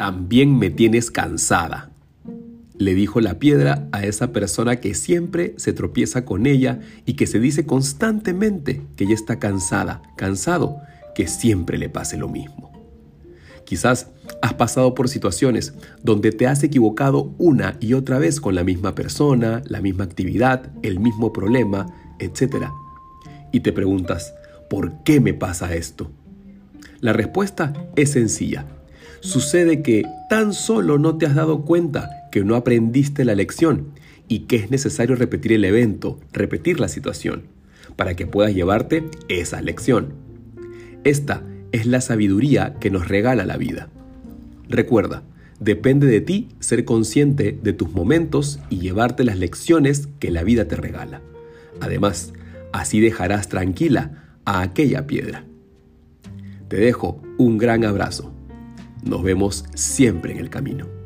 también me tienes cansada, le dijo la piedra a esa persona que siempre se tropieza con ella y que se dice constantemente que ella está cansada, cansado, que siempre le pase lo mismo. Quizás has pasado por situaciones donde te has equivocado una y otra vez con la misma persona, la misma actividad, el mismo problema, etc. Y te preguntas, ¿por qué me pasa esto? La respuesta es sencilla. Sucede que tan solo no te has dado cuenta que no aprendiste la lección y que es necesario repetir el evento, repetir la situación, para que puedas llevarte esa lección. Esta es la sabiduría que nos regala la vida. Recuerda, depende de ti ser consciente de tus momentos y llevarte las lecciones que la vida te regala. Además, así dejarás tranquila a aquella piedra. Te dejo un gran abrazo. Nos vemos siempre en el camino.